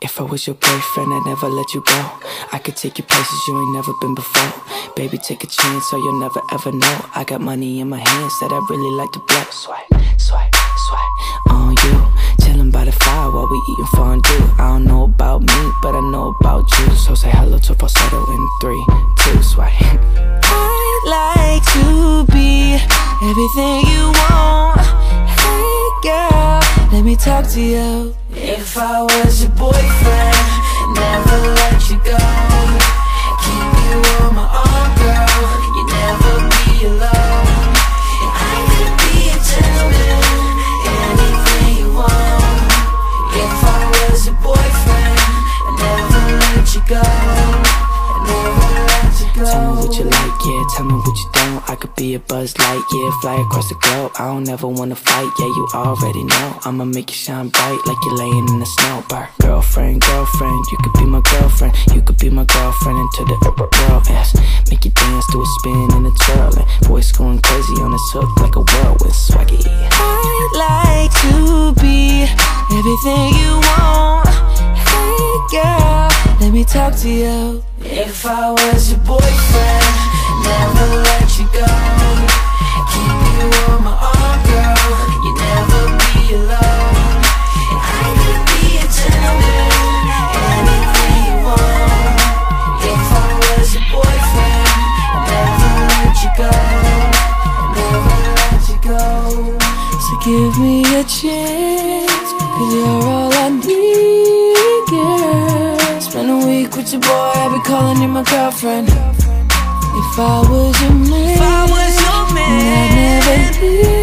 If I was your boyfriend, I'd never let you go. I could take you places you ain't never been before. Baby, take a chance, so you'll never ever know. I got money in my hands that I really like to blow. Swipe, swipe, swipe on you. Chilling by the fire while we eating fondue. I don't know about me, but I know about you. So say hello to falsetto in three, two, swipe. I'd like to be everything talk to you. If I was your boyfriend, never let you go. Tell me what you don't. I could be a buzz light, yeah, fly across the globe. I don't ever wanna fight, yeah, you already know. I'ma make you shine bright like you're laying in the snow. Girlfriend, girlfriend, you could be my girlfriend. You could be my girlfriend into the upper world, yes Make you dance to a spin and a twirl And voice going crazy on this hook like a whirlwind. Swaggy. I'd like to be everything you want. Hey girl, let me talk to you. If I was your boyfriend, never let you go. Keep you on my arm, girl. You never be alone. I could be a gentleman, anything you want. If I was your boyfriend, never let you go. Never let you go. So give me a chance, cause you're all I need, girl. Spend a week with your boy, I'll be calling you my girlfriend. If I was your man, if I was your man, I'd never leave.